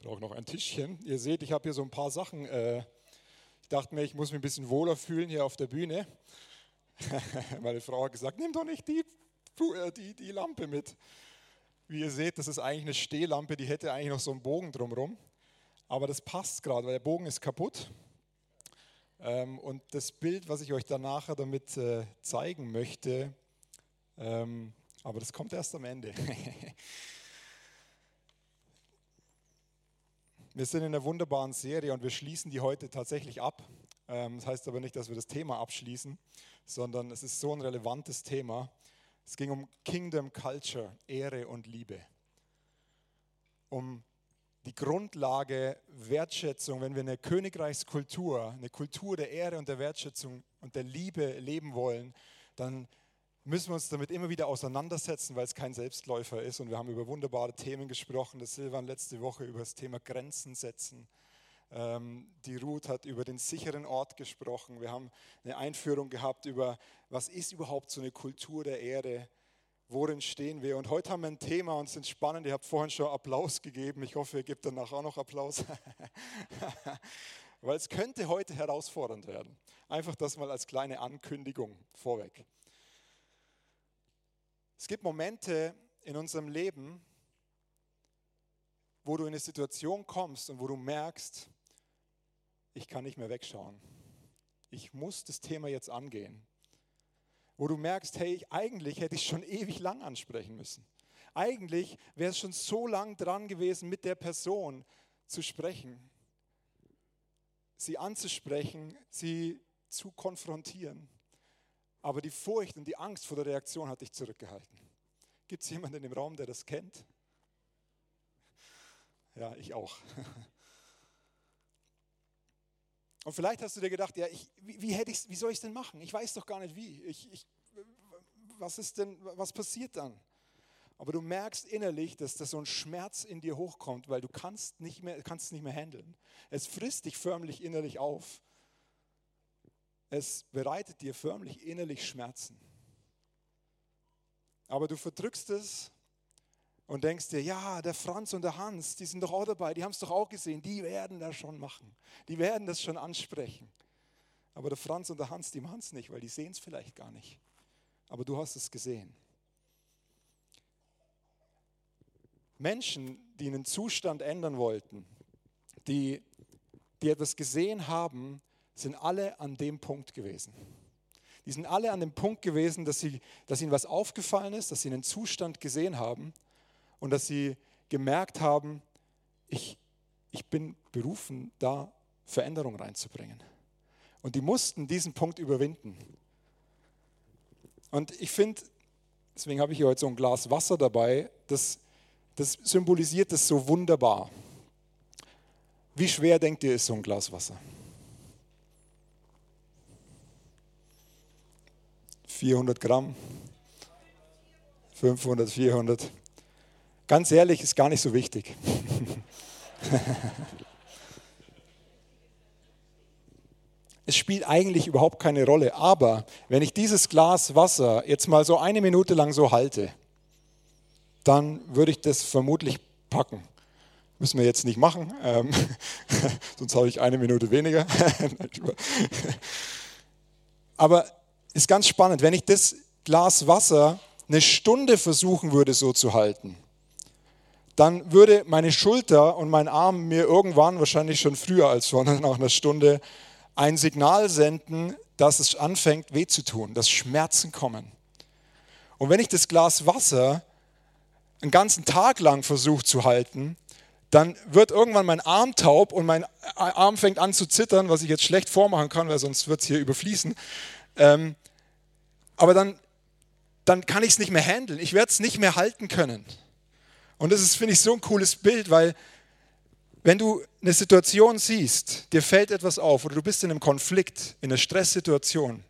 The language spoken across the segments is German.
brauche noch ein Tischchen. Ihr seht, ich habe hier so ein paar Sachen. Äh, ich dachte mir, ich muss mich ein bisschen wohler fühlen hier auf der Bühne. Meine Frau hat gesagt, nimm doch nicht die, äh, die, die Lampe mit. Wie ihr seht, das ist eigentlich eine Stehlampe, die hätte eigentlich noch so einen Bogen drumherum. Aber das passt gerade, weil der Bogen ist kaputt. Ähm, und das Bild, was ich euch dann nachher damit äh, zeigen möchte, ähm, aber das kommt erst am Ende. Wir sind in einer wunderbaren Serie und wir schließen die heute tatsächlich ab. Ähm, das heißt aber nicht, dass wir das Thema abschließen, sondern es ist so ein relevantes Thema. Es ging um Kingdom Culture, Ehre und Liebe. Um die Grundlage Wertschätzung, wenn wir eine Königreichskultur, eine Kultur der Ehre und der Wertschätzung und der Liebe leben wollen, dann müssen wir uns damit immer wieder auseinandersetzen, weil es kein Selbstläufer ist. Und wir haben über wunderbare Themen gesprochen. Das Silvan letzte Woche über das Thema Grenzen setzen. Ähm, die Ruth hat über den sicheren Ort gesprochen. Wir haben eine Einführung gehabt über, was ist überhaupt so eine Kultur der Erde? Worin stehen wir? Und heute haben wir ein Thema und ist spannend. Ihr habt vorhin schon Applaus gegeben. Ich hoffe, ihr gebt danach auch noch Applaus. Weil es könnte heute herausfordernd werden. Einfach das mal als kleine Ankündigung vorweg. Es gibt Momente in unserem Leben, wo du in eine Situation kommst und wo du merkst, ich kann nicht mehr wegschauen. Ich muss das Thema jetzt angehen. Wo du merkst, hey, eigentlich hätte ich schon ewig lang ansprechen müssen. Eigentlich wäre es schon so lang dran gewesen, mit der Person zu sprechen, sie anzusprechen, sie zu konfrontieren. Aber die Furcht und die Angst vor der Reaktion hat dich zurückgehalten. Gibt es jemanden im Raum, der das kennt? Ja, ich auch. Und vielleicht hast du dir gedacht, ja, ich, wie, wie, hätte wie soll ich es denn machen? Ich weiß doch gar nicht wie. Ich, ich, was ist denn, was passiert dann? Aber du merkst innerlich, dass da so ein Schmerz in dir hochkommt, weil du kannst nicht mehr, kannst es nicht mehr handeln. Es frisst dich förmlich innerlich auf. Es bereitet dir förmlich innerlich Schmerzen. Aber du verdrückst es und denkst dir, ja, der Franz und der Hans, die sind doch auch dabei, die haben es doch auch gesehen, die werden das schon machen, die werden das schon ansprechen. Aber der Franz und der Hans, die machen es nicht, weil die sehen es vielleicht gar nicht. Aber du hast es gesehen. Menschen, die einen Zustand ändern wollten, die, die etwas gesehen haben, sind alle an dem Punkt gewesen. Die sind alle an dem Punkt gewesen, dass, sie, dass ihnen was aufgefallen ist, dass sie einen Zustand gesehen haben und dass sie gemerkt haben, ich, ich bin berufen, da Veränderung reinzubringen. Und die mussten diesen Punkt überwinden. Und ich finde, deswegen habe ich hier heute so ein Glas Wasser dabei, das, das symbolisiert das so wunderbar. Wie schwer denkt ihr, ist so ein Glas Wasser? 400 Gramm, 500, 400. Ganz ehrlich, ist gar nicht so wichtig. es spielt eigentlich überhaupt keine Rolle. Aber wenn ich dieses Glas Wasser jetzt mal so eine Minute lang so halte, dann würde ich das vermutlich packen. Müssen wir jetzt nicht machen, ähm, sonst habe ich eine Minute weniger. Aber ist ganz spannend, wenn ich das Glas Wasser eine Stunde versuchen würde so zu halten, dann würde meine Schulter und mein Arm mir irgendwann, wahrscheinlich schon früher als vor nach einer Stunde, ein Signal senden, dass es anfängt weh zu tun, dass Schmerzen kommen. Und wenn ich das Glas Wasser einen ganzen Tag lang versuche zu halten, dann wird irgendwann mein Arm taub und mein Arm fängt an zu zittern, was ich jetzt schlecht vormachen kann, weil sonst wird es hier überfließen. Ähm, aber dann, dann kann ich es nicht mehr handeln. Ich werde es nicht mehr halten können. Und das ist, finde ich, so ein cooles Bild, weil wenn du eine Situation siehst, dir fällt etwas auf oder du bist in einem Konflikt, in einer Stresssituation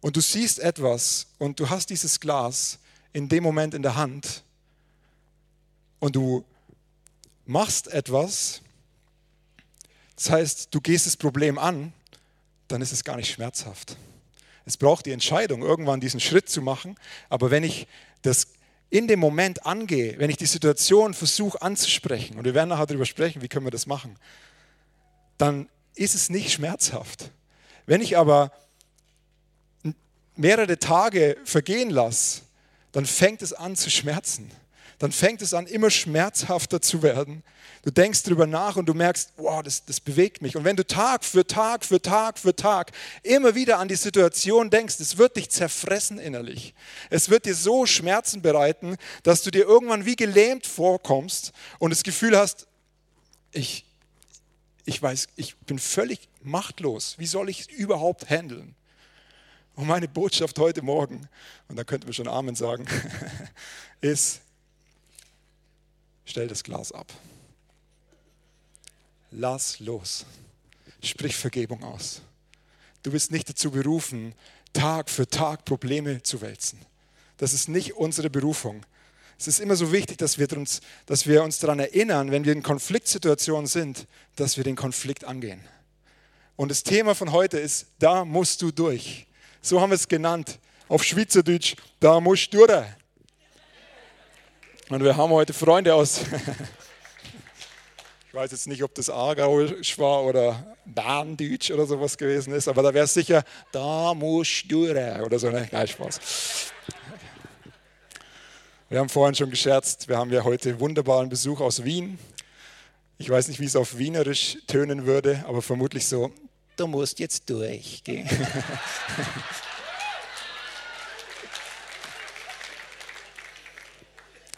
und du siehst etwas und du hast dieses Glas in dem Moment in der Hand und du machst etwas, das heißt, du gehst das Problem an, dann ist es gar nicht schmerzhaft. Es braucht die Entscheidung, irgendwann diesen Schritt zu machen. Aber wenn ich das in dem Moment angehe, wenn ich die Situation versuche anzusprechen, und wir werden nachher darüber sprechen, wie können wir das machen, dann ist es nicht schmerzhaft. Wenn ich aber mehrere Tage vergehen lasse, dann fängt es an zu schmerzen. Dann fängt es an, immer schmerzhafter zu werden. Du denkst darüber nach und du merkst, wow, das, das bewegt mich. Und wenn du Tag für Tag für Tag für Tag immer wieder an die Situation denkst, es wird dich zerfressen innerlich. Es wird dir so Schmerzen bereiten, dass du dir irgendwann wie gelähmt vorkommst und das Gefühl hast, ich, ich weiß, ich bin völlig machtlos. Wie soll ich es überhaupt handeln? Und meine Botschaft heute Morgen, und da könnten wir schon Amen sagen, ist, stell das Glas ab. Lass los. Sprich Vergebung aus. Du bist nicht dazu berufen, Tag für Tag Probleme zu wälzen. Das ist nicht unsere Berufung. Es ist immer so wichtig, dass wir uns, dass wir uns daran erinnern, wenn wir in Konfliktsituationen sind, dass wir den Konflikt angehen. Und das Thema von heute ist, da musst du durch. So haben wir es genannt. Auf Schweizerdeutsch, da musst du durch. Und wir haben heute Freunde aus, ich weiß jetzt nicht, ob das Aargauisch war oder Bahndeutsch oder sowas gewesen ist, aber da wäre es sicher, da musst du durch oder so. Ne? Nein, Spaß. Wir haben vorhin schon gescherzt, wir haben ja heute wunderbaren Besuch aus Wien. Ich weiß nicht, wie es auf Wienerisch tönen würde, aber vermutlich so, du musst jetzt durchgehen.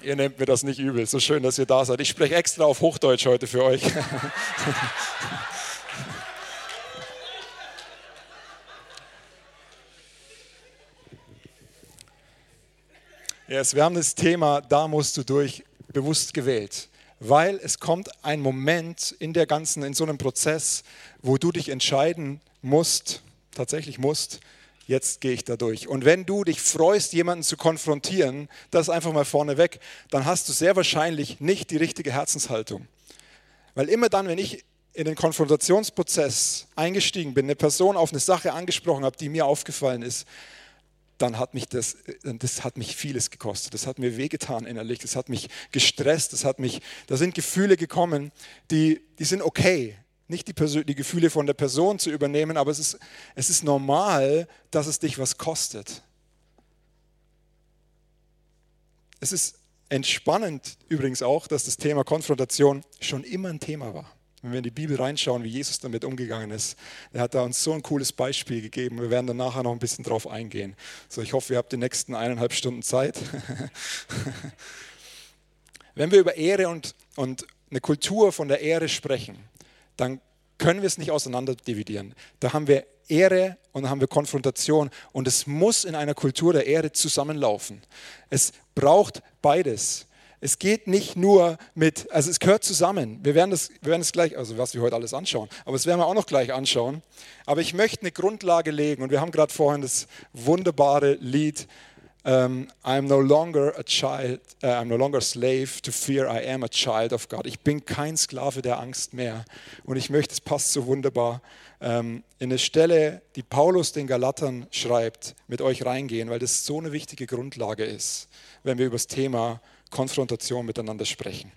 Ihr nehmt mir das nicht übel. So schön, dass ihr da seid. Ich spreche extra auf Hochdeutsch heute für euch. yes, wir haben das Thema, da musst du durch, bewusst gewählt. Weil es kommt ein Moment in der ganzen, in so einem Prozess, wo du dich entscheiden musst, tatsächlich musst, jetzt gehe ich da durch. Und wenn du dich freust, jemanden zu konfrontieren, das einfach mal vorneweg, dann hast du sehr wahrscheinlich nicht die richtige Herzenshaltung. Weil immer dann, wenn ich in den Konfrontationsprozess eingestiegen bin, eine Person auf eine Sache angesprochen habe, die mir aufgefallen ist, dann hat mich das, das hat mich vieles gekostet. Das hat mir wehgetan innerlich. Das hat mich gestresst. Das hat mich, da sind Gefühle gekommen, die, die sind okay nicht die, die, Gefühle von der Person zu übernehmen, aber es ist, es ist normal, dass es dich was kostet. Es ist entspannend übrigens auch, dass das Thema Konfrontation schon immer ein Thema war. Wenn wir in die Bibel reinschauen, wie Jesus damit umgegangen ist, er hat da uns so ein cooles Beispiel gegeben. Wir werden dann nachher noch ein bisschen drauf eingehen. So, ich hoffe, ihr habt die nächsten eineinhalb Stunden Zeit. Wenn wir über Ehre und, und eine Kultur von der Ehre sprechen, dann können wir es nicht auseinander dividieren. Da haben wir Ehre und dann haben wir Konfrontation und es muss in einer Kultur der Ehre zusammenlaufen. Es braucht beides. Es geht nicht nur mit, also es gehört zusammen. Wir werden das, wir werden das gleich, also was wir heute alles anschauen, aber das werden wir auch noch gleich anschauen. Aber ich möchte eine Grundlage legen und wir haben gerade vorhin das wunderbare Lied um, I'm no longer a child, uh, I'm no longer a slave to fear, I am a child of God. Ich bin kein Sklave der Angst mehr. Und ich möchte, es passt so wunderbar, um, in eine Stelle, die Paulus den Galatern schreibt, mit euch reingehen, weil das so eine wichtige Grundlage ist, wenn wir über das Thema Konfrontation miteinander sprechen.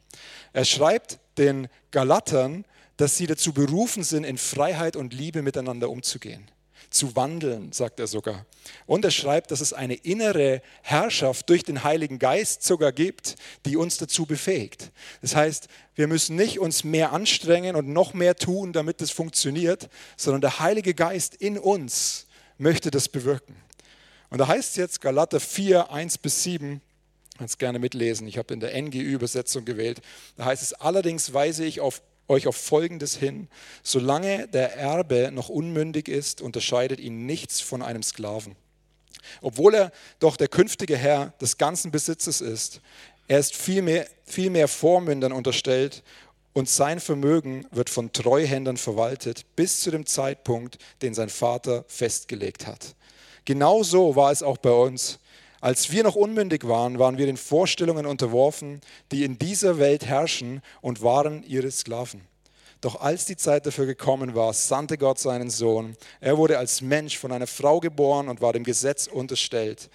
Er schreibt den Galatern, dass sie dazu berufen sind, in Freiheit und Liebe miteinander umzugehen zu wandeln, sagt er sogar. Und er schreibt, dass es eine innere Herrschaft durch den Heiligen Geist sogar gibt, die uns dazu befähigt. Das heißt, wir müssen nicht uns mehr anstrengen und noch mehr tun, damit es funktioniert, sondern der Heilige Geist in uns möchte das bewirken. Und da heißt es jetzt Galater 4, 1 bis 7, kannst gerne mitlesen, ich habe in der NGÜ-Übersetzung gewählt, da heißt es, allerdings weise ich auf euch auf Folgendes hin. Solange der Erbe noch unmündig ist, unterscheidet ihn nichts von einem Sklaven. Obwohl er doch der künftige Herr des ganzen Besitzes ist, er ist vielmehr, vielmehr Vormündern unterstellt und sein Vermögen wird von Treuhändern verwaltet bis zu dem Zeitpunkt, den sein Vater festgelegt hat. Genauso war es auch bei uns. Als wir noch unmündig waren, waren wir den Vorstellungen unterworfen, die in dieser Welt herrschen und waren ihre Sklaven. Doch als die Zeit dafür gekommen war, sandte Gott seinen Sohn. Er wurde als Mensch von einer Frau geboren und war dem Gesetz unterstellt.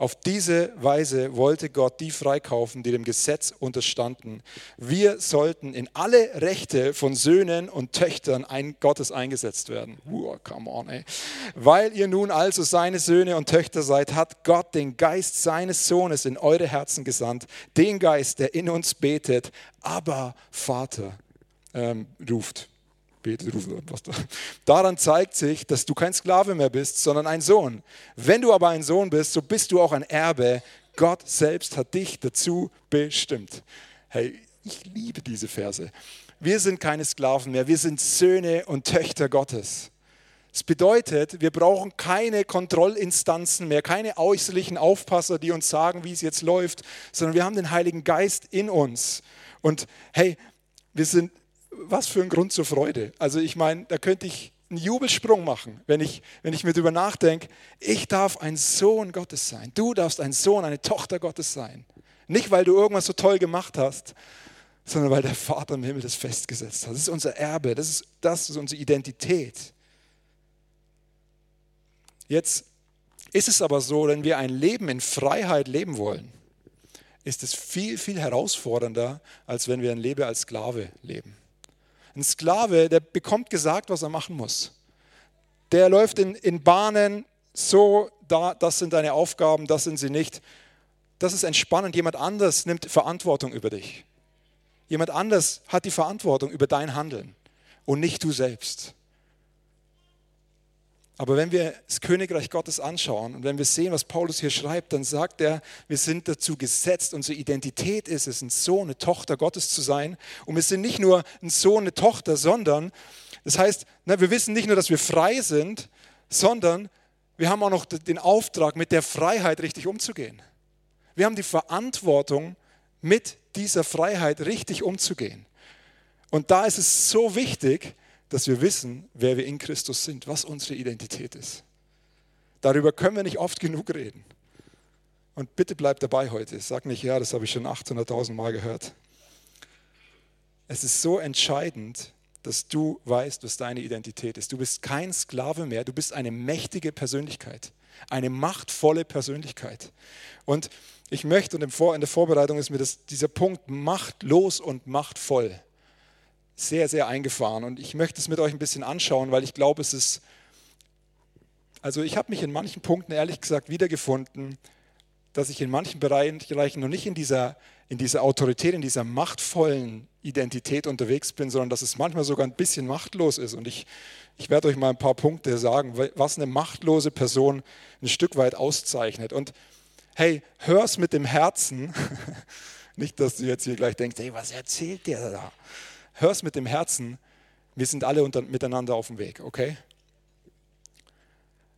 Auf diese Weise wollte Gott die freikaufen, die dem Gesetz unterstanden. Wir sollten in alle Rechte von Söhnen und Töchtern ein Gottes eingesetzt werden. Uh, come on, ey. Weil ihr nun also seine Söhne und Töchter seid, hat Gott den Geist seines Sohnes in eure Herzen gesandt. Den Geist, der in uns betet, aber Vater ähm, ruft betet, ruft was da. Daran zeigt sich, dass du kein Sklave mehr bist, sondern ein Sohn. Wenn du aber ein Sohn bist, so bist du auch ein Erbe. Gott selbst hat dich dazu bestimmt. Hey, ich liebe diese Verse. Wir sind keine Sklaven mehr, wir sind Söhne und Töchter Gottes. Das bedeutet, wir brauchen keine Kontrollinstanzen mehr, keine äußerlichen Aufpasser, die uns sagen, wie es jetzt läuft, sondern wir haben den Heiligen Geist in uns. Und hey, wir sind was für ein Grund zur Freude. Also ich meine, da könnte ich einen Jubelsprung machen, wenn ich, wenn ich mir darüber nachdenke, ich darf ein Sohn Gottes sein. Du darfst ein Sohn, eine Tochter Gottes sein. Nicht, weil du irgendwas so toll gemacht hast, sondern weil der Vater im Himmel das festgesetzt hat. Das ist unser Erbe, das ist, das ist unsere Identität. Jetzt ist es aber so, wenn wir ein Leben in Freiheit leben wollen, ist es viel, viel herausfordernder, als wenn wir ein Leben als Sklave leben. Ein Sklave, der bekommt gesagt, was er machen muss. Der läuft in, in Bahnen, so, da, das sind deine Aufgaben, das sind sie nicht. Das ist entspannend. Jemand anders nimmt Verantwortung über dich. Jemand anders hat die Verantwortung über dein Handeln und nicht du selbst. Aber wenn wir das Königreich Gottes anschauen und wenn wir sehen, was Paulus hier schreibt, dann sagt er, wir sind dazu gesetzt, unsere Identität ist es, ein Sohn, eine Tochter Gottes zu sein. Und wir sind nicht nur ein Sohn, eine Tochter, sondern, das heißt, wir wissen nicht nur, dass wir frei sind, sondern wir haben auch noch den Auftrag, mit der Freiheit richtig umzugehen. Wir haben die Verantwortung, mit dieser Freiheit richtig umzugehen. Und da ist es so wichtig, dass wir wissen, wer wir in Christus sind, was unsere Identität ist. Darüber können wir nicht oft genug reden. Und bitte bleib dabei heute. Sag nicht, ja, das habe ich schon 800.000 Mal gehört. Es ist so entscheidend, dass du weißt, was deine Identität ist. Du bist kein Sklave mehr, du bist eine mächtige Persönlichkeit, eine machtvolle Persönlichkeit. Und ich möchte, und in der Vorbereitung ist mir das, dieser Punkt machtlos und machtvoll sehr, sehr eingefahren. Und ich möchte es mit euch ein bisschen anschauen, weil ich glaube, es ist, also ich habe mich in manchen Punkten ehrlich gesagt wiedergefunden, dass ich in manchen Bereichen noch nicht in dieser, in dieser Autorität, in dieser machtvollen Identität unterwegs bin, sondern dass es manchmal sogar ein bisschen machtlos ist. Und ich, ich werde euch mal ein paar Punkte sagen, was eine machtlose Person ein Stück weit auszeichnet. Und hey, hör es mit dem Herzen. Nicht, dass du jetzt hier gleich denkst, hey, was erzählt der da? Hör es mit dem Herzen, wir sind alle unter, miteinander auf dem Weg, okay?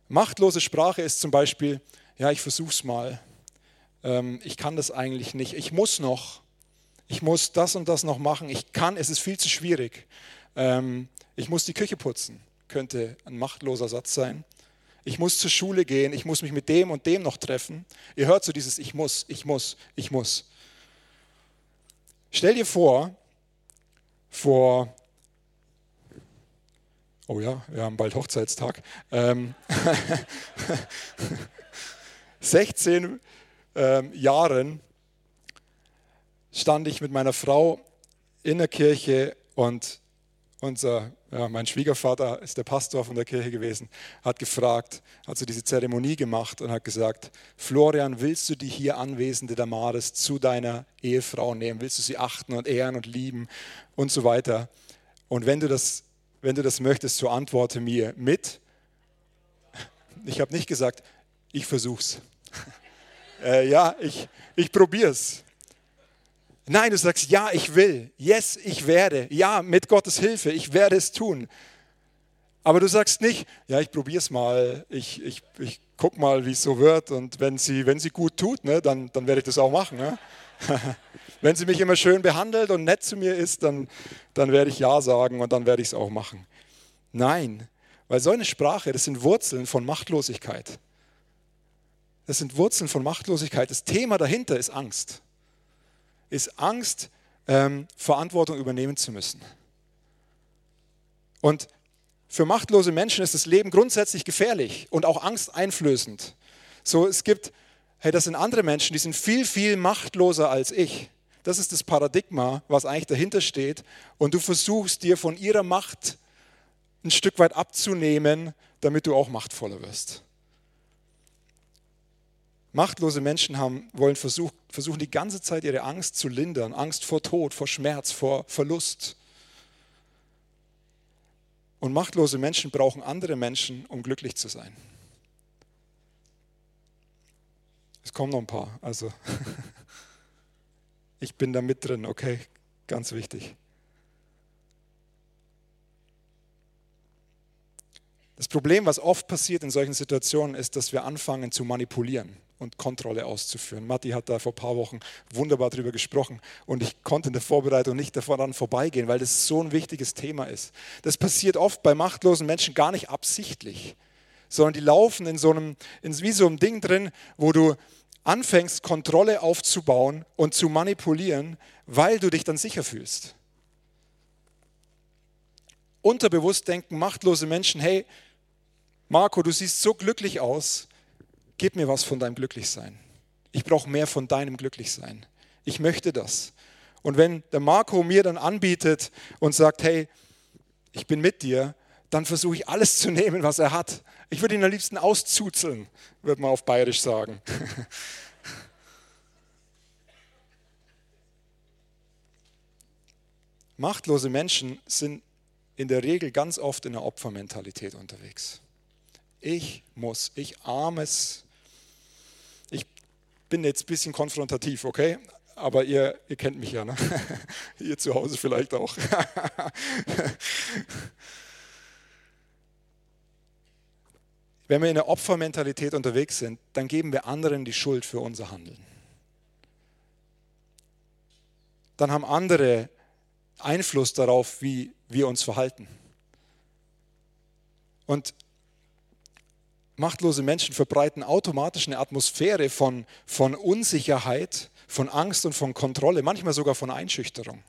Machtlose Sprache ist zum Beispiel, ja, ich versuch's mal, ähm, ich kann das eigentlich nicht, ich muss noch, ich muss das und das noch machen, ich kann, es ist viel zu schwierig. Ähm, ich muss die Küche putzen, könnte ein machtloser Satz sein. Ich muss zur Schule gehen, ich muss mich mit dem und dem noch treffen. Ihr hört so dieses Ich muss, ich muss, ich muss. Stell dir vor, vor, oh ja, wir haben bald Hochzeitstag, ähm, 16 ähm, Jahren stand ich mit meiner Frau in der Kirche und unser, ja, mein Schwiegervater ist der Pastor von der Kirche gewesen, hat gefragt, hat so diese Zeremonie gemacht und hat gesagt, Florian, willst du die hier anwesende Damaris zu deiner Ehefrau nehmen? Willst du sie achten und ehren und lieben und so weiter? Und wenn du das, wenn du das möchtest, so antworte mir mit. Ich habe nicht gesagt, ich versuch's. äh, ja, ich, ich probier's. Nein, du sagst, ja, ich will. Yes, ich werde. Ja, mit Gottes Hilfe, ich werde es tun. Aber du sagst nicht, ja, ich probiere es mal, ich, ich, ich guck mal, wie es so wird und wenn sie, wenn sie gut tut, ne, dann, dann werde ich das auch machen. Ne? wenn sie mich immer schön behandelt und nett zu mir ist, dann, dann werde ich Ja sagen und dann werde ich es auch machen. Nein, weil so eine Sprache, das sind Wurzeln von Machtlosigkeit. Das sind Wurzeln von Machtlosigkeit. Das Thema dahinter ist Angst ist Angst, ähm, Verantwortung übernehmen zu müssen. Und für machtlose Menschen ist das Leben grundsätzlich gefährlich und auch angsteinflößend. So, es gibt, hey, das sind andere Menschen, die sind viel, viel machtloser als ich. Das ist das Paradigma, was eigentlich dahinter steht. Und du versuchst dir von ihrer Macht ein Stück weit abzunehmen, damit du auch machtvoller wirst. Machtlose Menschen haben, wollen versuch, versuchen die ganze Zeit ihre Angst zu lindern. Angst vor Tod, vor Schmerz, vor Verlust. Und machtlose Menschen brauchen andere Menschen, um glücklich zu sein. Es kommen noch ein paar. Also ich bin da mit drin, okay, ganz wichtig. Das Problem, was oft passiert in solchen Situationen, ist, dass wir anfangen zu manipulieren und Kontrolle auszuführen. Matti hat da vor ein paar Wochen wunderbar darüber gesprochen und ich konnte in der Vorbereitung nicht daran vorbeigehen, weil das so ein wichtiges Thema ist. Das passiert oft bei machtlosen Menschen gar nicht absichtlich, sondern die laufen in so einem, in wie so einem Ding drin, wo du anfängst, Kontrolle aufzubauen und zu manipulieren, weil du dich dann sicher fühlst. Unterbewusst denken machtlose Menschen, hey, Marco, du siehst so glücklich aus, gib mir was von deinem Glücklichsein. Ich brauche mehr von deinem Glücklichsein. Ich möchte das. Und wenn der Marco mir dann anbietet und sagt, hey, ich bin mit dir, dann versuche ich alles zu nehmen, was er hat. Ich würde ihn am liebsten auszuzeln, würde man auf Bayerisch sagen. Machtlose Menschen sind in der Regel ganz oft in der Opfermentalität unterwegs. Ich muss, ich armes. Bin jetzt ein bisschen konfrontativ, okay? Aber ihr, ihr kennt mich ja, ne? ihr zu Hause vielleicht auch. Wenn wir in der Opfermentalität unterwegs sind, dann geben wir anderen die Schuld für unser Handeln. Dann haben andere Einfluss darauf, wie wir uns verhalten. Und Machtlose Menschen verbreiten automatisch eine Atmosphäre von, von Unsicherheit, von Angst und von Kontrolle, manchmal sogar von Einschüchterung.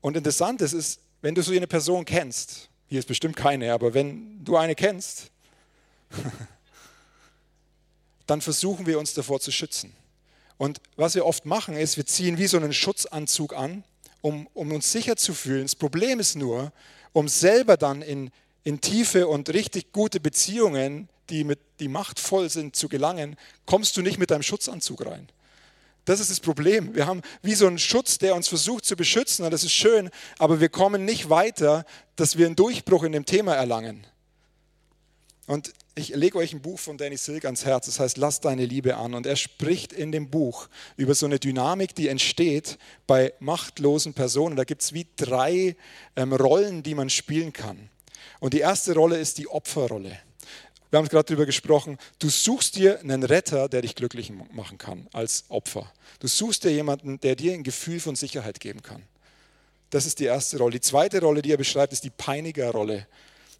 Und interessant ist, ist, wenn du so eine Person kennst, hier ist bestimmt keine, aber wenn du eine kennst, dann versuchen wir uns davor zu schützen. Und was wir oft machen, ist, wir ziehen wie so einen Schutzanzug an, um, um uns sicher zu fühlen. Das Problem ist nur, um selber dann in, in tiefe und richtig gute Beziehungen, die, mit, die machtvoll sind, zu gelangen, kommst du nicht mit deinem Schutzanzug rein. Das ist das Problem. Wir haben wie so einen Schutz, der uns versucht zu beschützen, und das ist schön, aber wir kommen nicht weiter, dass wir einen Durchbruch in dem Thema erlangen. Und ich lege euch ein Buch von Danny Silk ans Herz, das heißt Lass deine Liebe an. Und er spricht in dem Buch über so eine Dynamik, die entsteht bei machtlosen Personen. Da gibt es wie drei ähm, Rollen, die man spielen kann. Und die erste Rolle ist die Opferrolle. Wir haben gerade darüber gesprochen, du suchst dir einen Retter, der dich glücklich machen kann als Opfer. Du suchst dir jemanden, der dir ein Gefühl von Sicherheit geben kann. Das ist die erste Rolle. Die zweite Rolle, die er beschreibt, ist die Peinigerrolle.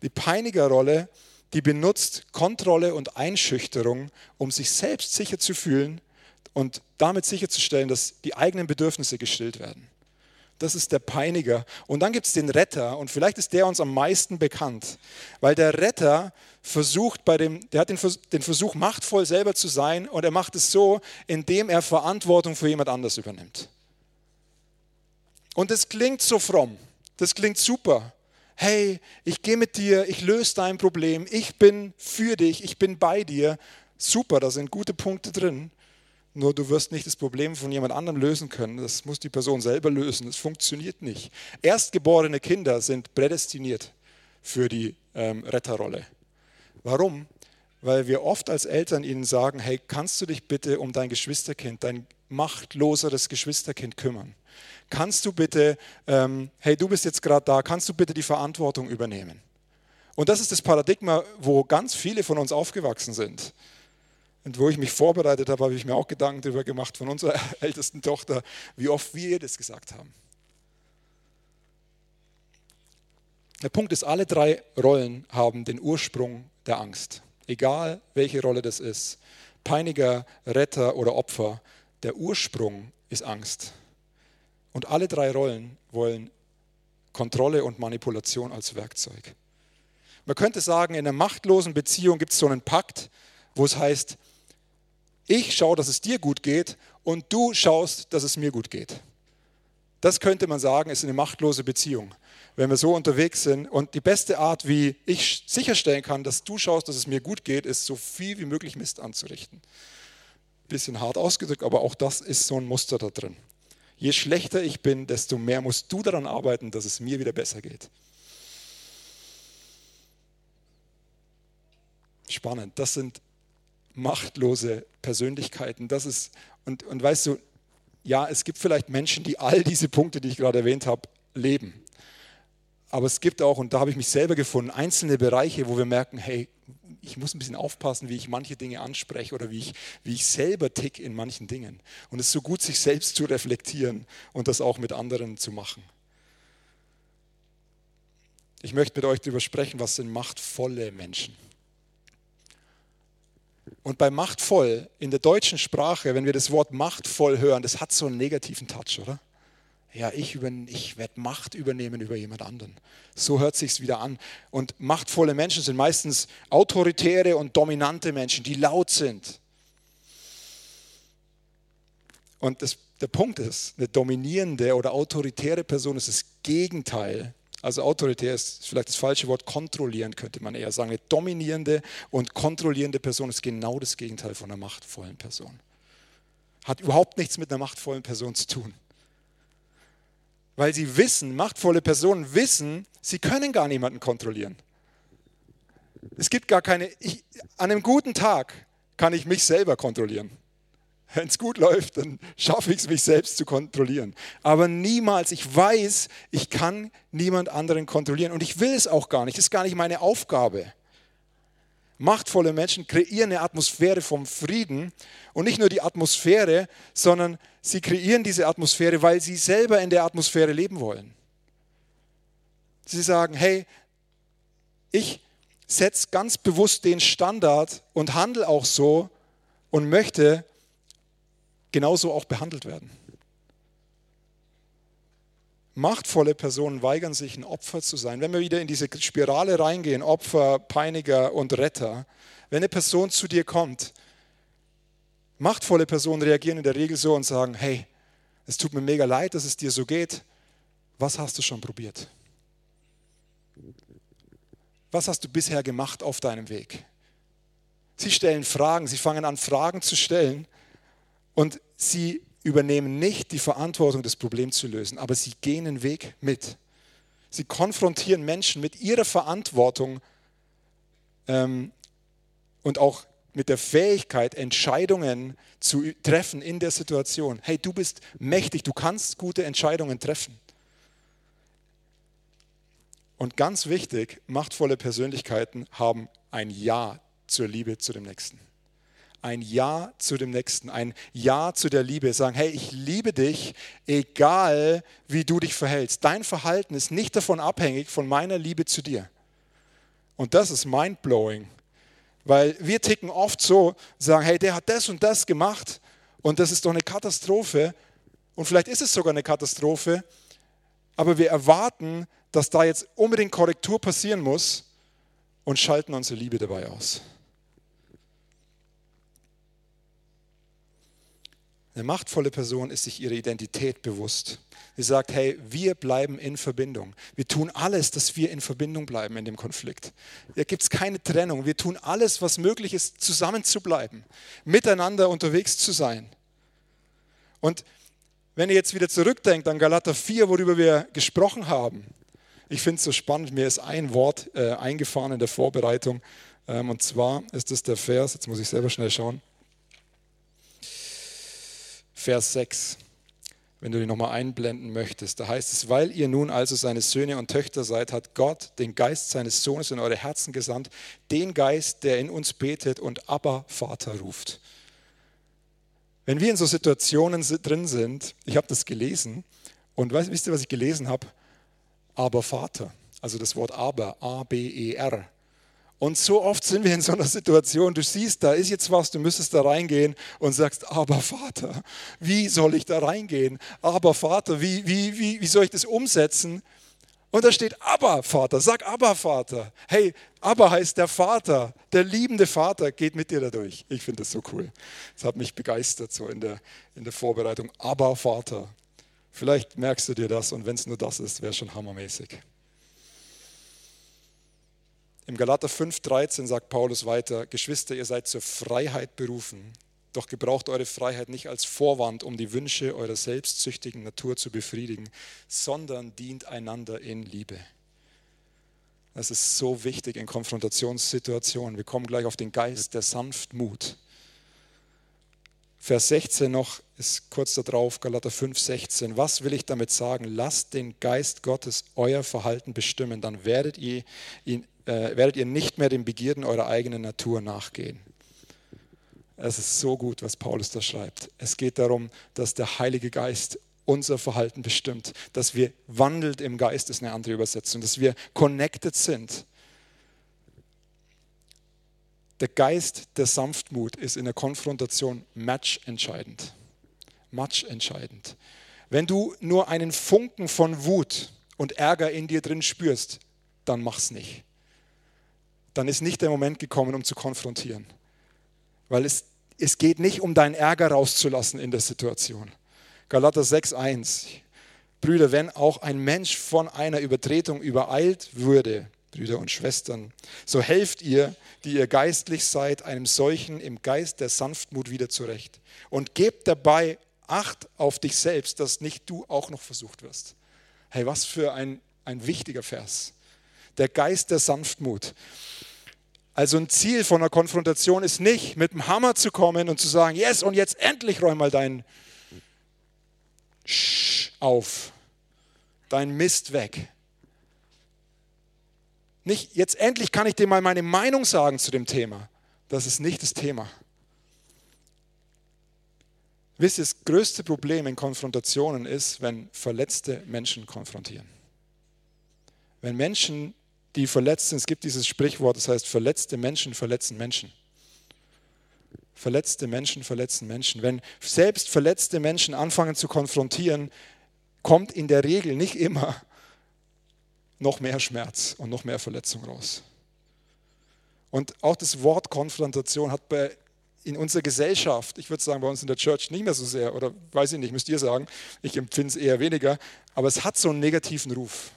Die Peinigerrolle die benutzt Kontrolle und Einschüchterung, um sich selbst sicher zu fühlen und damit sicherzustellen, dass die eigenen Bedürfnisse gestillt werden. Das ist der Peiniger. Und dann gibt es den Retter und vielleicht ist der uns am meisten bekannt, weil der Retter versucht bei dem, der hat den, den Versuch, machtvoll selber zu sein und er macht es so, indem er Verantwortung für jemand anders übernimmt. Und das klingt so fromm, das klingt super, hey, ich gehe mit dir, ich löse dein Problem, ich bin für dich, ich bin bei dir. Super, da sind gute Punkte drin. Nur du wirst nicht das Problem von jemand anderem lösen können. Das muss die Person selber lösen. Das funktioniert nicht. Erstgeborene Kinder sind prädestiniert für die ähm, Retterrolle. Warum? Weil wir oft als Eltern ihnen sagen, hey, kannst du dich bitte um dein Geschwisterkind, dein machtloseres Geschwisterkind kümmern? Kannst du bitte, ähm, hey, du bist jetzt gerade da, kannst du bitte die Verantwortung übernehmen? Und das ist das Paradigma, wo ganz viele von uns aufgewachsen sind. Und wo ich mich vorbereitet habe, habe ich mir auch Gedanken darüber gemacht von unserer ältesten Tochter, wie oft wir das gesagt haben. Der Punkt ist, alle drei Rollen haben den Ursprung der Angst. Egal welche Rolle das ist. Peiniger, Retter oder Opfer. Der Ursprung ist Angst. Und alle drei Rollen wollen Kontrolle und Manipulation als Werkzeug. Man könnte sagen, in einer machtlosen Beziehung gibt es so einen Pakt, wo es heißt, ich schaue, dass es dir gut geht und du schaust, dass es mir gut geht. Das könnte man sagen, ist eine machtlose Beziehung. Wenn wir so unterwegs sind und die beste Art, wie ich sicherstellen kann, dass du schaust, dass es mir gut geht, ist so viel wie möglich Mist anzurichten. Bisschen hart ausgedrückt, aber auch das ist so ein Muster da drin. Je schlechter ich bin, desto mehr musst du daran arbeiten, dass es mir wieder besser geht. Spannend. Das sind machtlose Persönlichkeiten. Das ist, und, und weißt du, ja, es gibt vielleicht Menschen, die all diese Punkte, die ich gerade erwähnt habe, leben. Aber es gibt auch, und da habe ich mich selber gefunden, einzelne Bereiche, wo wir merken, hey, ich muss ein bisschen aufpassen, wie ich manche Dinge anspreche oder wie ich, wie ich selber tick in manchen Dingen. Und es ist so gut, sich selbst zu reflektieren und das auch mit anderen zu machen. Ich möchte mit euch darüber sprechen, was sind machtvolle Menschen. Und bei machtvoll in der deutschen Sprache, wenn wir das Wort machtvoll hören, das hat so einen negativen Touch, oder? Ja, ich, ich werde Macht übernehmen über jemand anderen. So hört sich's wieder an. Und machtvolle Menschen sind meistens autoritäre und dominante Menschen, die laut sind. Und das, der Punkt ist, eine dominierende oder autoritäre Person ist das Gegenteil also autoritär ist vielleicht das falsche Wort, kontrollieren könnte man eher sagen. Eine dominierende und kontrollierende Person ist genau das Gegenteil von einer machtvollen Person. Hat überhaupt nichts mit einer machtvollen Person zu tun. Weil sie wissen, machtvolle Personen wissen, sie können gar niemanden kontrollieren. Es gibt gar keine, ich, an einem guten Tag kann ich mich selber kontrollieren. Wenn es gut läuft, dann schaffe ich es, mich selbst zu kontrollieren. Aber niemals, ich weiß, ich kann niemand anderen kontrollieren und ich will es auch gar nicht. Das ist gar nicht meine Aufgabe. Machtvolle Menschen kreieren eine Atmosphäre vom Frieden und nicht nur die Atmosphäre, sondern sie kreieren diese Atmosphäre, weil sie selber in der Atmosphäre leben wollen. Sie sagen, hey, ich setze ganz bewusst den Standard und handle auch so und möchte, genauso auch behandelt werden. Machtvolle Personen weigern sich, ein Opfer zu sein. Wenn wir wieder in diese Spirale reingehen, Opfer, Peiniger und Retter, wenn eine Person zu dir kommt, machtvolle Personen reagieren in der Regel so und sagen, hey, es tut mir mega leid, dass es dir so geht. Was hast du schon probiert? Was hast du bisher gemacht auf deinem Weg? Sie stellen Fragen, sie fangen an, Fragen zu stellen und sie übernehmen nicht die Verantwortung, das Problem zu lösen, aber sie gehen den Weg mit. Sie konfrontieren Menschen mit ihrer Verantwortung ähm, und auch mit der Fähigkeit, Entscheidungen zu treffen in der Situation. Hey, du bist mächtig, du kannst gute Entscheidungen treffen. Und ganz wichtig, machtvolle Persönlichkeiten haben ein Ja zur Liebe zu dem Nächsten ein Ja zu dem Nächsten, ein Ja zu der Liebe. Sagen, hey, ich liebe dich, egal wie du dich verhältst. Dein Verhalten ist nicht davon abhängig von meiner Liebe zu dir. Und das ist mindblowing, weil wir ticken oft so, sagen, hey, der hat das und das gemacht und das ist doch eine Katastrophe. Und vielleicht ist es sogar eine Katastrophe, aber wir erwarten, dass da jetzt unbedingt Korrektur passieren muss und schalten unsere Liebe dabei aus. Eine machtvolle Person ist sich ihrer Identität bewusst. Sie sagt, hey, wir bleiben in Verbindung. Wir tun alles, dass wir in Verbindung bleiben in dem Konflikt. Hier gibt es keine Trennung. Wir tun alles, was möglich ist, zusammen zu bleiben, miteinander unterwegs zu sein. Und wenn ihr jetzt wieder zurückdenkt an Galater 4, worüber wir gesprochen haben, ich finde es so spannend, mir ist ein Wort äh, eingefahren in der Vorbereitung. Ähm, und zwar ist es der Vers, jetzt muss ich selber schnell schauen. Vers 6, wenn du den nochmal einblenden möchtest. Da heißt es, weil ihr nun also seine Söhne und Töchter seid, hat Gott den Geist seines Sohnes in eure Herzen gesandt, den Geist, der in uns betet und Abba Vater ruft. Wenn wir in so Situationen drin sind, ich habe das gelesen und wisst ihr, was ich gelesen habe? Aber Vater, also das Wort Aber, A-B-E-R. Und so oft sind wir in so einer Situation, du siehst, da ist jetzt was, du müsstest da reingehen und sagst, aber Vater, wie soll ich da reingehen? Aber Vater, wie, wie, wie, wie soll ich das umsetzen? Und da steht Abba, Vater. Sag Abba, Vater. Hey, Abba heißt der Vater. Der liebende Vater geht mit dir dadurch. Ich finde das so cool. Das hat mich begeistert so in der, in der Vorbereitung. Abba, Vater. Vielleicht merkst du dir das und wenn es nur das ist, wäre schon hammermäßig. Im Galater 5,13 sagt Paulus weiter: Geschwister, ihr seid zur Freiheit berufen. Doch gebraucht eure Freiheit nicht als Vorwand, um die Wünsche eurer selbstsüchtigen Natur zu befriedigen, sondern dient einander in Liebe. Das ist so wichtig in Konfrontationssituationen. Wir kommen gleich auf den Geist der Sanftmut. Vers 16 noch ist kurz darauf, Galater 5, 16. Was will ich damit sagen? Lasst den Geist Gottes euer Verhalten bestimmen, dann werdet ihr, ihn, äh, werdet ihr nicht mehr den Begierden eurer eigenen Natur nachgehen. Es ist so gut, was Paulus da schreibt. Es geht darum, dass der Heilige Geist unser Verhalten bestimmt, dass wir wandelt im Geist, ist eine andere Übersetzung, dass wir connected sind. Der Geist der Sanftmut ist in der Konfrontation matchentscheidend. Matchentscheidend. Wenn du nur einen Funken von Wut und Ärger in dir drin spürst, dann mach's nicht. Dann ist nicht der Moment gekommen, um zu konfrontieren. Weil es es geht nicht um deinen Ärger rauszulassen in der Situation. Galater 6,1. Brüder, wenn auch ein Mensch von einer Übertretung übereilt würde, Brüder und Schwestern, so helft ihr, die ihr geistlich seid, einem solchen im Geist der Sanftmut wieder zurecht. Und gebt dabei Acht auf dich selbst, dass nicht du auch noch versucht wirst. Hey, was für ein, ein wichtiger Vers. Der Geist der Sanftmut. Also ein Ziel von einer Konfrontation ist nicht, mit dem Hammer zu kommen und zu sagen, yes, und jetzt endlich räum mal dein Sch auf, dein Mist weg. Nicht, jetzt endlich kann ich dir mal meine Meinung sagen zu dem Thema. Das ist nicht das Thema. Wisst ihr, das größte Problem in Konfrontationen ist, wenn verletzte Menschen konfrontieren. Wenn Menschen die verletzt sind. Es gibt dieses Sprichwort, das heißt, verletzte Menschen verletzen Menschen. Verletzte Menschen verletzen Menschen. Wenn selbst verletzte Menschen anfangen zu konfrontieren, kommt in der Regel nicht immer noch mehr Schmerz und noch mehr Verletzung raus. Und auch das Wort Konfrontation hat bei, in unserer Gesellschaft, ich würde sagen bei uns in der Church nicht mehr so sehr, oder weiß ich nicht, müsst ihr sagen, ich empfinde es eher weniger, aber es hat so einen negativen Ruf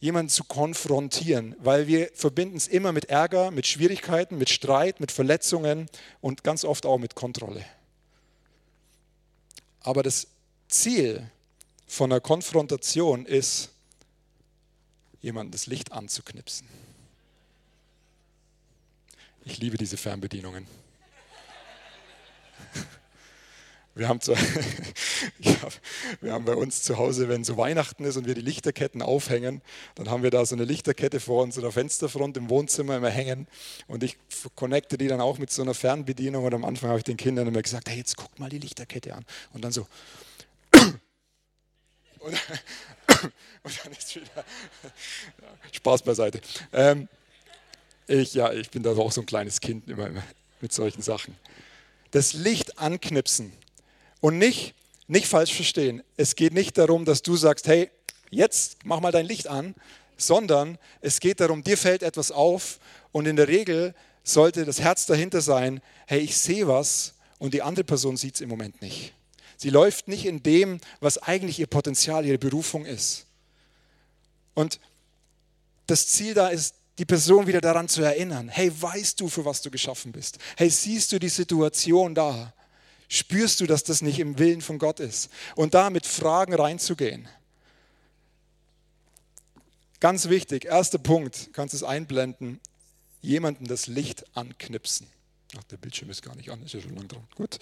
jemanden zu konfrontieren, weil wir verbinden es immer mit Ärger, mit Schwierigkeiten, mit Streit, mit Verletzungen und ganz oft auch mit Kontrolle. Aber das Ziel von einer Konfrontation ist, jemandem das Licht anzuknipsen. Ich liebe diese Fernbedienungen. Wir haben, ja, wir haben bei uns zu Hause, wenn so Weihnachten ist und wir die Lichterketten aufhängen, dann haben wir da so eine Lichterkette vor unserer Fensterfront im Wohnzimmer immer hängen und ich connecte die dann auch mit so einer Fernbedienung und am Anfang habe ich den Kindern immer gesagt, hey, jetzt guck mal die Lichterkette an und dann so und, und dann ist wieder Spaß beiseite. Ähm, ich, ja, ich bin da auch so ein kleines Kind immer, mit solchen Sachen. Das Licht anknipsen und nicht, nicht falsch verstehen. Es geht nicht darum, dass du sagst, hey, jetzt mach mal dein Licht an, sondern es geht darum, dir fällt etwas auf und in der Regel sollte das Herz dahinter sein, hey, ich sehe was und die andere Person sieht es im Moment nicht. Sie läuft nicht in dem, was eigentlich ihr Potenzial, ihre Berufung ist. Und das Ziel da ist, die Person wieder daran zu erinnern, hey, weißt du, für was du geschaffen bist? Hey, siehst du die Situation da? Spürst du, dass das nicht im Willen von Gott ist? Und da mit Fragen reinzugehen. Ganz wichtig, erster Punkt, kannst du es einblenden, jemandem das Licht anknipsen. Ach, der Bildschirm ist gar nicht an, ist ja schon lange dran. Gut.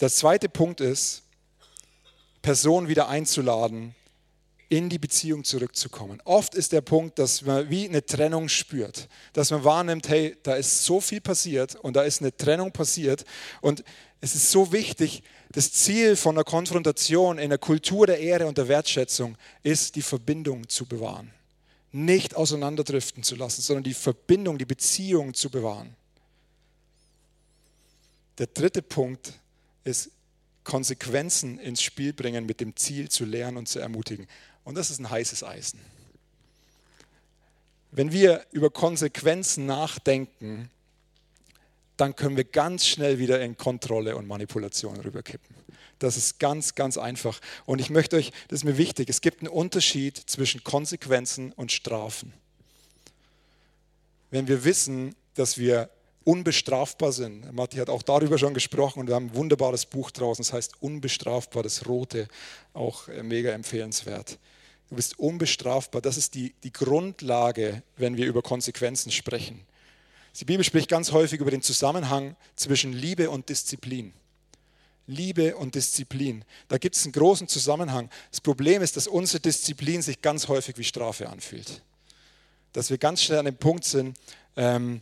Der zweite Punkt ist, Personen wieder einzuladen, in die Beziehung zurückzukommen. Oft ist der Punkt, dass man wie eine Trennung spürt, dass man wahrnimmt, hey, da ist so viel passiert und da ist eine Trennung passiert und es ist so wichtig, das Ziel von einer Konfrontation in der Kultur der Ehre und der Wertschätzung ist, die Verbindung zu bewahren. Nicht auseinanderdriften zu lassen, sondern die Verbindung, die Beziehung zu bewahren. Der dritte Punkt ist Konsequenzen ins Spiel bringen mit dem Ziel zu lernen und zu ermutigen. Und das ist ein heißes Eisen. Wenn wir über Konsequenzen nachdenken, dann können wir ganz schnell wieder in Kontrolle und Manipulation rüberkippen. Das ist ganz, ganz einfach. Und ich möchte euch, das ist mir wichtig, es gibt einen Unterschied zwischen Konsequenzen und Strafen. Wenn wir wissen, dass wir unbestrafbar sind. Matti hat auch darüber schon gesprochen und wir haben ein wunderbares Buch draußen, das heißt Unbestrafbar, das rote, auch äh, mega empfehlenswert. Du bist unbestrafbar, das ist die, die Grundlage, wenn wir über Konsequenzen sprechen. Die Bibel spricht ganz häufig über den Zusammenhang zwischen Liebe und Disziplin. Liebe und Disziplin. Da gibt es einen großen Zusammenhang. Das Problem ist, dass unsere Disziplin sich ganz häufig wie Strafe anfühlt. Dass wir ganz schnell an dem Punkt sind, ähm,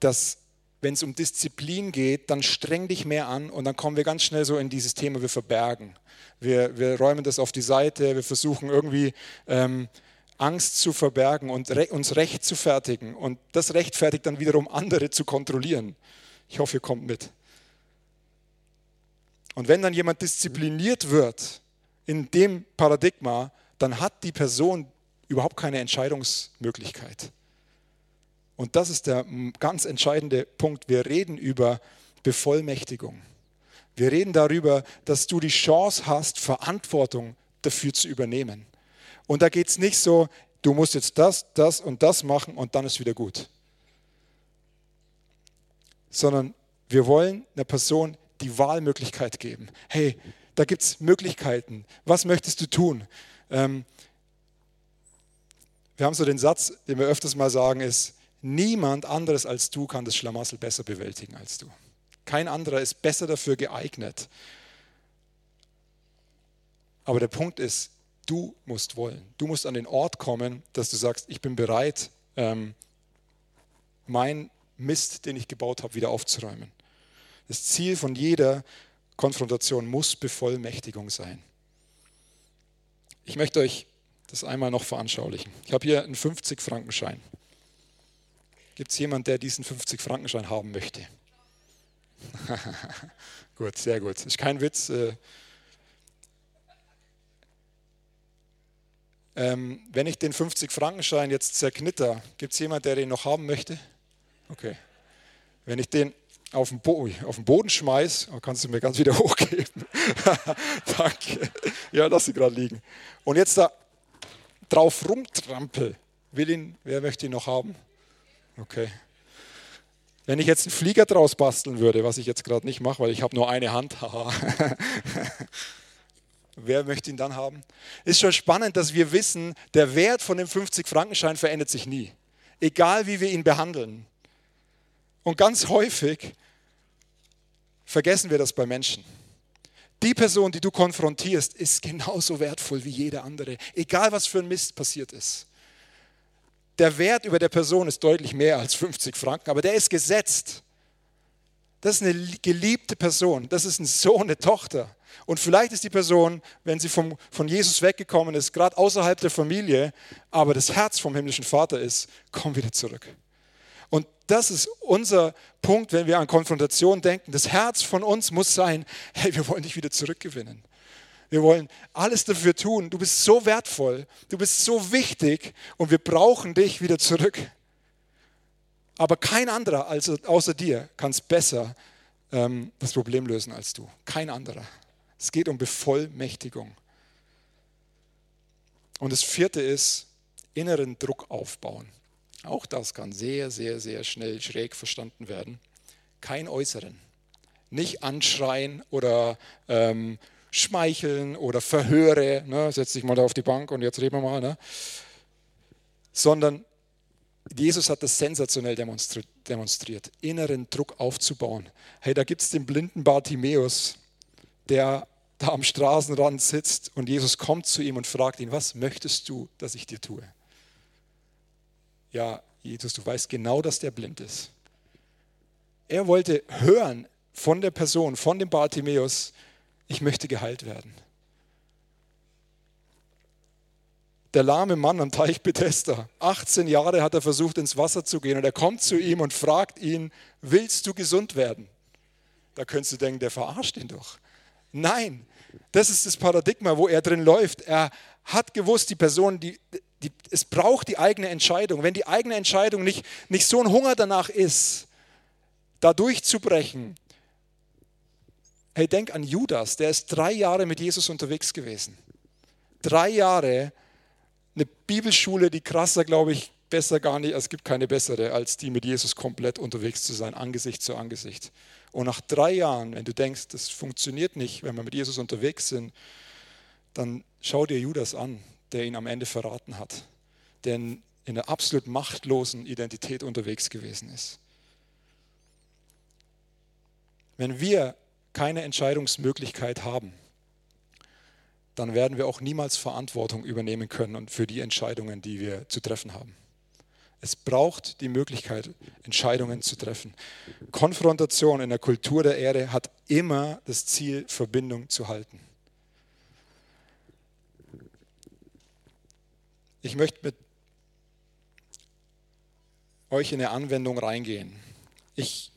dass wenn es um Disziplin geht, dann streng dich mehr an und dann kommen wir ganz schnell so in dieses Thema, wir verbergen. Wir, wir räumen das auf die Seite, wir versuchen irgendwie ähm, Angst zu verbergen und re uns recht zu fertigen. Und das rechtfertigt dann wiederum andere zu kontrollieren. Ich hoffe, ihr kommt mit. Und wenn dann jemand diszipliniert wird in dem Paradigma, dann hat die Person überhaupt keine Entscheidungsmöglichkeit. Und das ist der ganz entscheidende Punkt. Wir reden über Bevollmächtigung. Wir reden darüber, dass du die Chance hast, Verantwortung dafür zu übernehmen. Und da geht es nicht so, du musst jetzt das, das und das machen und dann ist wieder gut. Sondern wir wollen einer Person die Wahlmöglichkeit geben. Hey, da gibt es Möglichkeiten. Was möchtest du tun? Ähm, wir haben so den Satz, den wir öfters mal sagen, ist, Niemand anderes als du kann das Schlamassel besser bewältigen als du. Kein anderer ist besser dafür geeignet. Aber der Punkt ist, du musst wollen. Du musst an den Ort kommen, dass du sagst, ich bin bereit, ähm, mein Mist, den ich gebaut habe, wieder aufzuräumen. Das Ziel von jeder Konfrontation muss Bevollmächtigung sein. Ich möchte euch das einmal noch veranschaulichen. Ich habe hier einen 50-Frankenschein. Gibt es jemanden, der diesen 50-Frankenschein haben möchte? gut, sehr gut. Ist kein Witz. Äh, ähm, wenn ich den 50-Frankenschein jetzt zerknitter, gibt es jemanden, der den noch haben möchte? Okay. Wenn ich den auf den, Bo auf den Boden schmeiß, oh, kannst du mir ganz wieder hochgeben. Danke. Ja, lass sie gerade liegen. Und jetzt da drauf rumtrampel. Will ihn, wer möchte ihn noch haben? Okay. Wenn ich jetzt einen Flieger draus basteln würde, was ich jetzt gerade nicht mache, weil ich habe nur eine Hand, wer möchte ihn dann haben? Ist schon spannend, dass wir wissen, der Wert von dem 50-Frankenschein verändert sich nie, egal wie wir ihn behandeln. Und ganz häufig vergessen wir das bei Menschen. Die Person, die du konfrontierst, ist genauso wertvoll wie jede andere, egal was für ein Mist passiert ist der Wert über der Person ist deutlich mehr als 50 Franken, aber der ist gesetzt. Das ist eine geliebte Person, das ist ein Sohn, eine Tochter. Und vielleicht ist die Person, wenn sie vom, von Jesus weggekommen ist, gerade außerhalb der Familie, aber das Herz vom himmlischen Vater ist, komm wieder zurück. Und das ist unser Punkt, wenn wir an Konfrontation denken. Das Herz von uns muss sein, hey, wir wollen dich wieder zurückgewinnen. Wir wollen alles dafür tun. Du bist so wertvoll, du bist so wichtig und wir brauchen dich wieder zurück. Aber kein anderer als, außer dir kann es besser ähm, das Problem lösen als du. Kein anderer. Es geht um Bevollmächtigung. Und das vierte ist, inneren Druck aufbauen. Auch das kann sehr, sehr, sehr schnell schräg verstanden werden. Kein äußeren. Nicht anschreien oder ähm, schmeicheln oder verhöre, ne, setz dich mal da auf die Bank und jetzt reden wir mal, ne, sondern Jesus hat das sensationell demonstriert, inneren Druck aufzubauen. Hey, da gibt es den blinden Bartimäus, der da am Straßenrand sitzt und Jesus kommt zu ihm und fragt ihn, was möchtest du, dass ich dir tue? Ja, Jesus, du weißt genau, dass der blind ist. Er wollte hören von der Person, von dem Bartimäus, ich möchte geheilt werden. Der lahme Mann am Teich Bethesda, 18 Jahre hat er versucht, ins Wasser zu gehen und er kommt zu ihm und fragt ihn, willst du gesund werden? Da könntest du denken, der verarscht ihn doch. Nein, das ist das Paradigma, wo er drin läuft. Er hat gewusst, die Person, die, die, es braucht die eigene Entscheidung. Wenn die eigene Entscheidung nicht, nicht so ein Hunger danach ist, da durchzubrechen. Hey, denk an Judas, der ist drei Jahre mit Jesus unterwegs gewesen. Drei Jahre, eine Bibelschule, die krasser, glaube ich, besser gar nicht, es gibt keine bessere, als die mit Jesus komplett unterwegs zu sein, Angesicht zu Angesicht. Und nach drei Jahren, wenn du denkst, das funktioniert nicht, wenn wir mit Jesus unterwegs sind, dann schau dir Judas an, der ihn am Ende verraten hat, der in einer absolut machtlosen Identität unterwegs gewesen ist. Wenn wir keine Entscheidungsmöglichkeit haben, dann werden wir auch niemals Verantwortung übernehmen können und für die Entscheidungen, die wir zu treffen haben. Es braucht die Möglichkeit, Entscheidungen zu treffen. Konfrontation in der Kultur der Erde hat immer das Ziel, Verbindung zu halten. Ich möchte mit euch in eine Anwendung reingehen. Ich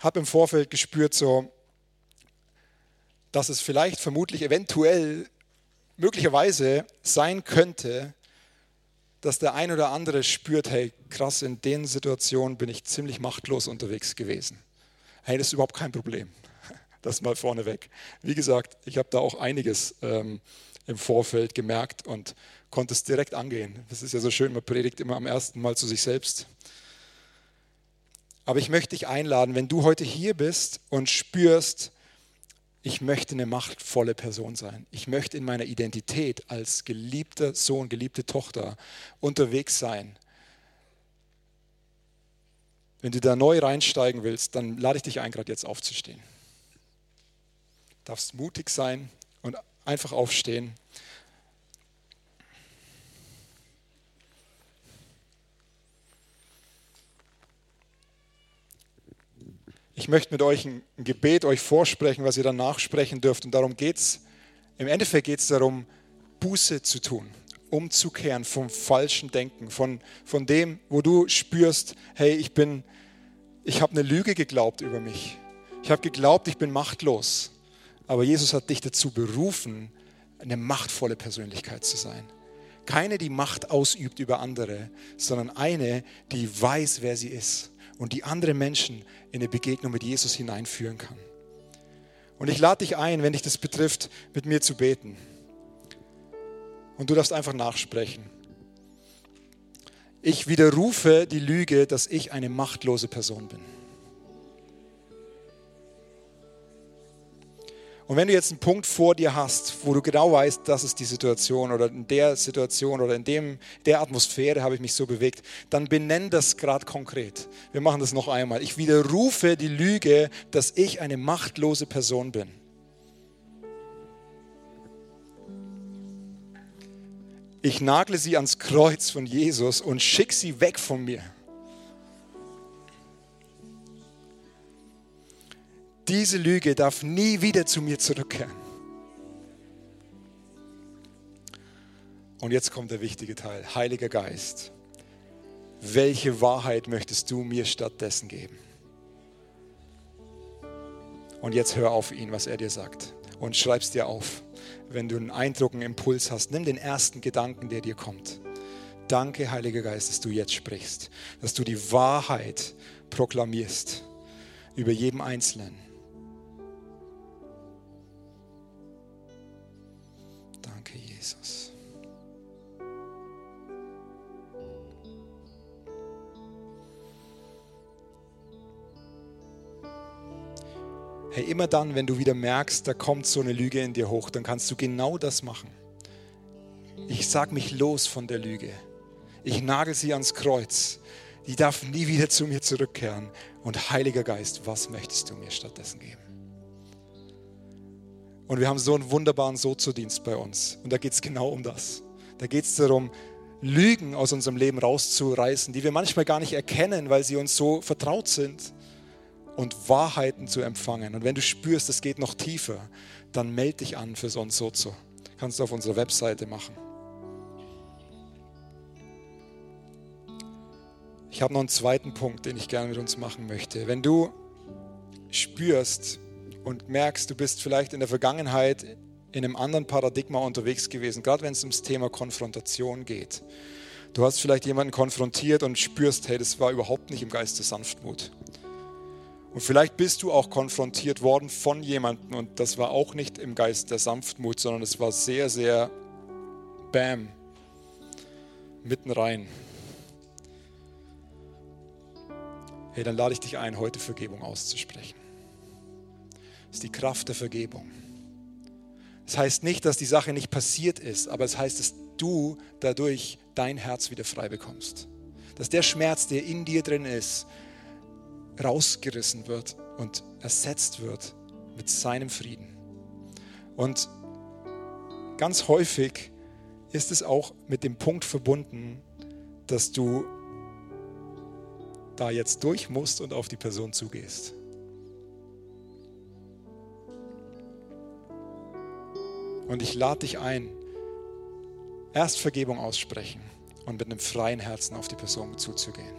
habe im Vorfeld gespürt, so, dass es vielleicht, vermutlich, eventuell, möglicherweise sein könnte, dass der ein oder andere spürt, hey, krass, in den Situationen bin ich ziemlich machtlos unterwegs gewesen. Hey, das ist überhaupt kein Problem. Das mal vorneweg. Wie gesagt, ich habe da auch einiges ähm, im Vorfeld gemerkt und konnte es direkt angehen. Das ist ja so schön, man predigt immer am ersten Mal zu sich selbst. Aber ich möchte dich einladen, wenn du heute hier bist und spürst, ich möchte eine machtvolle Person sein. Ich möchte in meiner Identität als geliebter Sohn, geliebte Tochter unterwegs sein. Wenn du da neu reinsteigen willst, dann lade ich dich ein, gerade jetzt aufzustehen. Du darfst mutig sein und einfach aufstehen. Ich möchte mit euch ein Gebet euch vorsprechen, was ihr dann nachsprechen dürft. Und darum geht es, im Endeffekt geht es darum, Buße zu tun, umzukehren vom falschen Denken, von, von dem, wo du spürst, hey, ich bin, ich habe eine Lüge geglaubt über mich. Ich habe geglaubt, ich bin machtlos. Aber Jesus hat dich dazu berufen, eine machtvolle Persönlichkeit zu sein. Keine, die Macht ausübt über andere, sondern eine, die weiß, wer sie ist und die andere Menschen in eine Begegnung mit Jesus hineinführen kann. Und ich lade dich ein, wenn dich das betrifft, mit mir zu beten. Und du darfst einfach nachsprechen. Ich widerrufe die Lüge, dass ich eine machtlose Person bin. Und wenn du jetzt einen Punkt vor dir hast, wo du genau weißt, das ist die Situation oder in der Situation oder in dem, der Atmosphäre habe ich mich so bewegt, dann benenn das gerade konkret. Wir machen das noch einmal. Ich widerrufe die Lüge, dass ich eine machtlose Person bin. Ich nagle sie ans Kreuz von Jesus und schicke sie weg von mir. Diese Lüge darf nie wieder zu mir zurückkehren. Und jetzt kommt der wichtige Teil. Heiliger Geist, welche Wahrheit möchtest du mir stattdessen geben? Und jetzt hör auf ihn, was er dir sagt. Und schreib es dir auf. Wenn du einen Eindruck, einen Impuls hast, nimm den ersten Gedanken, der dir kommt. Danke, Heiliger Geist, dass du jetzt sprichst, dass du die Wahrheit proklamierst über jedem Einzelnen. Hey, immer dann, wenn du wieder merkst, da kommt so eine Lüge in dir hoch, dann kannst du genau das machen. Ich sag mich los von der Lüge. Ich nagel sie ans Kreuz. Die darf nie wieder zu mir zurückkehren. Und Heiliger Geist, was möchtest du mir stattdessen geben? Und wir haben so einen wunderbaren Sozodienst bei uns. Und da geht es genau um das. Da geht es darum, Lügen aus unserem Leben rauszureißen, die wir manchmal gar nicht erkennen, weil sie uns so vertraut sind und Wahrheiten zu empfangen. Und wenn du spürst, es geht noch tiefer, dann melde dich an für so ein Sozo. Kannst du auf unserer Webseite machen. Ich habe noch einen zweiten Punkt, den ich gerne mit uns machen möchte. Wenn du spürst und merkst, du bist vielleicht in der Vergangenheit in einem anderen Paradigma unterwegs gewesen, gerade wenn es ums Thema Konfrontation geht. Du hast vielleicht jemanden konfrontiert und spürst, hey, das war überhaupt nicht im Geist der Sanftmut. Und vielleicht bist du auch konfrontiert worden von jemandem und das war auch nicht im Geist der Sanftmut, sondern es war sehr, sehr bam, mitten rein. Hey, dann lade ich dich ein, heute Vergebung auszusprechen. Das ist die Kraft der Vergebung. Das heißt nicht, dass die Sache nicht passiert ist, aber es heißt, dass du dadurch dein Herz wieder frei bekommst. Dass der Schmerz, der in dir drin ist, rausgerissen wird und ersetzt wird mit seinem Frieden. Und ganz häufig ist es auch mit dem Punkt verbunden, dass du da jetzt durch musst und auf die Person zugehst. Und ich lade dich ein, erst Vergebung aussprechen und mit einem freien Herzen auf die Person zuzugehen.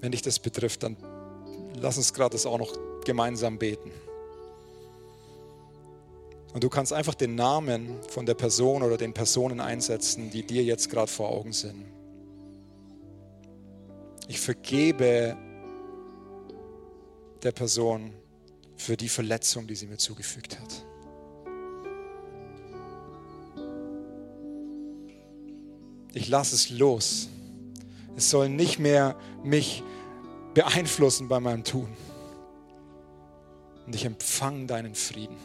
Wenn dich das betrifft, dann lass uns gerade das auch noch gemeinsam beten. Und du kannst einfach den Namen von der Person oder den Personen einsetzen, die dir jetzt gerade vor Augen sind. Ich vergebe der Person für die Verletzung, die sie mir zugefügt hat. Ich lasse es los. Es soll nicht mehr mich beeinflussen bei meinem Tun. Und ich empfange deinen Frieden.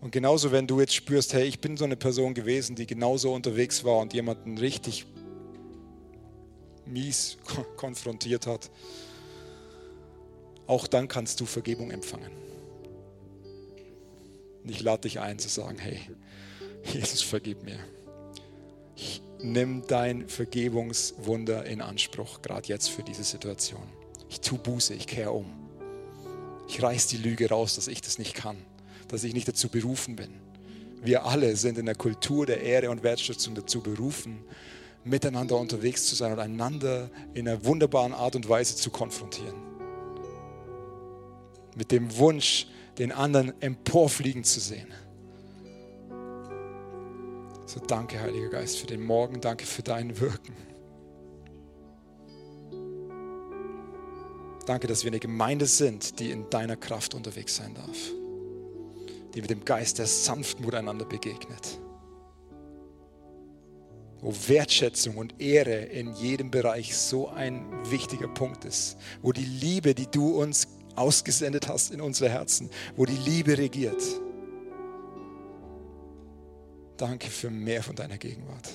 Und genauso, wenn du jetzt spürst, hey, ich bin so eine Person gewesen, die genauso unterwegs war und jemanden richtig mies konfrontiert hat, auch dann kannst du Vergebung empfangen. Und ich lade dich ein zu sagen, hey, Jesus, vergib mir. Ich nimm dein Vergebungswunder in Anspruch, gerade jetzt für diese Situation. Ich tue Buße, ich kehre um. Ich reiß die Lüge raus, dass ich das nicht kann, dass ich nicht dazu berufen bin. Wir alle sind in der Kultur der Ehre und Wertschätzung dazu berufen, miteinander unterwegs zu sein und einander in einer wunderbaren Art und Weise zu konfrontieren mit dem Wunsch, den anderen emporfliegen zu sehen. So danke, Heiliger Geist, für den Morgen, danke für dein Wirken. Danke, dass wir eine Gemeinde sind, die in deiner Kraft unterwegs sein darf, die mit dem Geist der Sanftmut einander begegnet, wo Wertschätzung und Ehre in jedem Bereich so ein wichtiger Punkt ist, wo die Liebe, die du uns ausgesendet hast in unsere Herzen, wo die Liebe regiert. Danke für mehr von deiner Gegenwart.